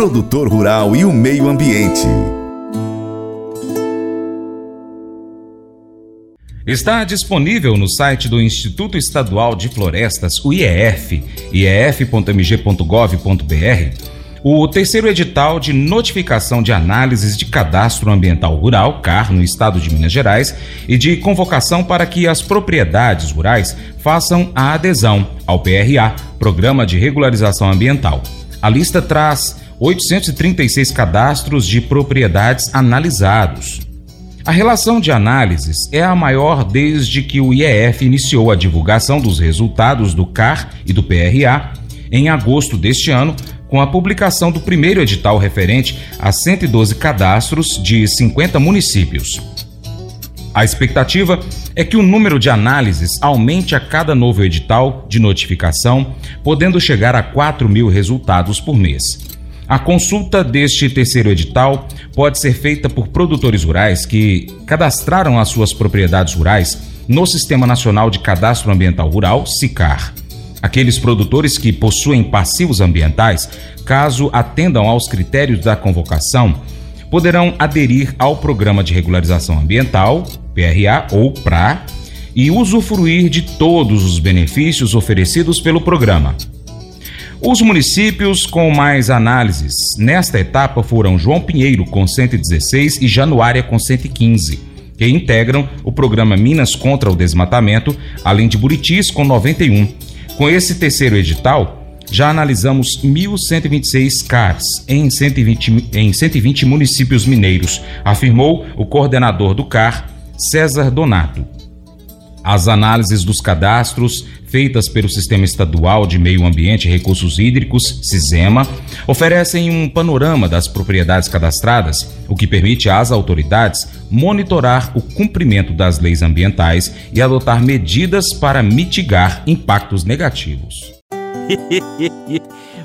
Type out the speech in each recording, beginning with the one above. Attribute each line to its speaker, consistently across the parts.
Speaker 1: produtor rural e o meio ambiente.
Speaker 2: Está disponível no site do Instituto Estadual de Florestas, o IEF, ief.mg.gov.br, o terceiro edital de notificação de análises de cadastro ambiental rural, CAR, no estado de Minas Gerais, e de convocação para que as propriedades rurais façam a adesão ao PRA, Programa de Regularização Ambiental. A lista traz 836 cadastros de propriedades analisados. A relação de análises é a maior desde que o IEF iniciou a divulgação dos resultados do CAR e do PRA em agosto deste ano, com a publicação do primeiro edital referente a 112 cadastros de 50 municípios. A expectativa é que o número de análises aumente a cada novo edital de notificação, podendo chegar a 4 mil resultados por mês. A consulta deste terceiro edital pode ser feita por produtores rurais que cadastraram as suas propriedades rurais no Sistema Nacional de Cadastro Ambiental Rural, SICAR. Aqueles produtores que possuem passivos ambientais, caso atendam aos critérios da convocação, poderão aderir ao Programa de Regularização Ambiental, PRA ou PRA, e usufruir de todos os benefícios oferecidos pelo programa. Os municípios com mais análises nesta etapa foram João Pinheiro, com 116, e Januária, com 115, que integram o programa Minas contra o Desmatamento, além de Buritis, com 91. Com esse terceiro edital, já analisamos 1.126 CARs em 120, em 120 municípios mineiros, afirmou o coordenador do CAR, César Donato. As análises dos cadastros feitas pelo Sistema Estadual de Meio Ambiente e Recursos Hídricos, SISEMA, oferecem um panorama das propriedades cadastradas, o que permite às autoridades monitorar o cumprimento das leis ambientais e adotar medidas para mitigar impactos negativos.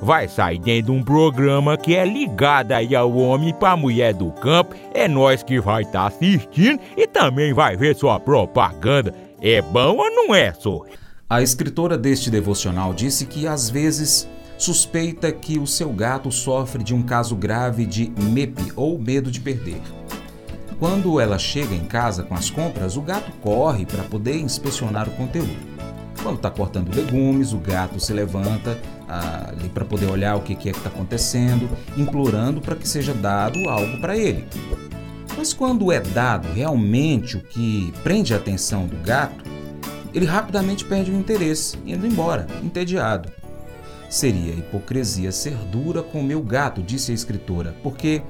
Speaker 3: vai sair dentro de um programa que é ligado aí ao homem para mulher do campo. É nós que vai estar tá assistindo e também vai ver sua propaganda. É bom ou não é, só?
Speaker 2: A escritora deste devocional disse que às vezes suspeita que o seu gato sofre de um caso grave de MEP ou medo de perder. Quando ela chega em casa com as compras, o gato corre para poder inspecionar o conteúdo. Quando está cortando legumes, o gato se levanta ah, ali para poder olhar o que, que é que está acontecendo, implorando para que seja dado algo para ele. Mas quando é dado realmente o que prende a atenção do gato, ele rapidamente perde o interesse, indo embora, entediado. Seria hipocrisia ser dura com o meu gato, disse a escritora, porque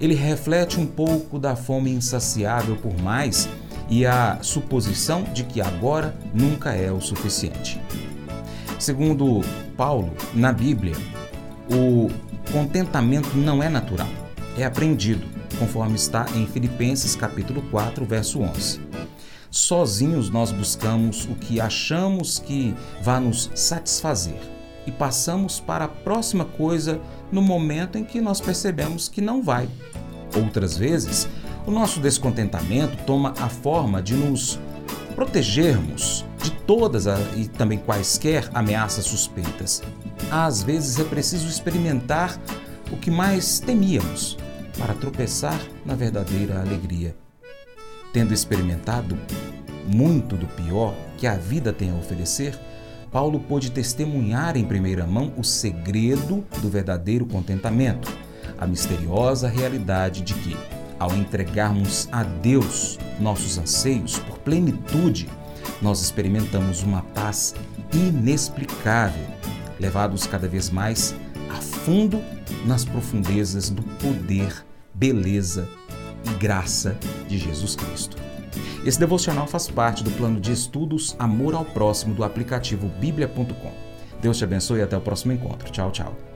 Speaker 2: ele reflete um pouco da fome insaciável por mais e a suposição de que agora nunca é o suficiente. Segundo Paulo, na Bíblia, o contentamento não é natural, é aprendido, conforme está em Filipenses capítulo 4, verso 11. Sozinhos nós buscamos o que achamos que vai nos satisfazer e passamos para a próxima coisa no momento em que nós percebemos que não vai. Outras vezes, o nosso descontentamento toma a forma de nos protegermos de todas e também quaisquer ameaças suspeitas. Às vezes é preciso experimentar o que mais temíamos para tropeçar na verdadeira alegria. Tendo experimentado muito do pior que a vida tem a oferecer, Paulo pôde testemunhar em primeira mão o segredo do verdadeiro contentamento, a misteriosa realidade de que ao entregarmos a Deus nossos anseios por plenitude, nós experimentamos uma paz inexplicável, levados cada vez mais a fundo nas profundezas do poder, beleza e graça de Jesus Cristo. Esse devocional faz parte do plano de estudos Amor ao Próximo do aplicativo bíblia.com. Deus te abençoe e até o próximo encontro. Tchau, tchau.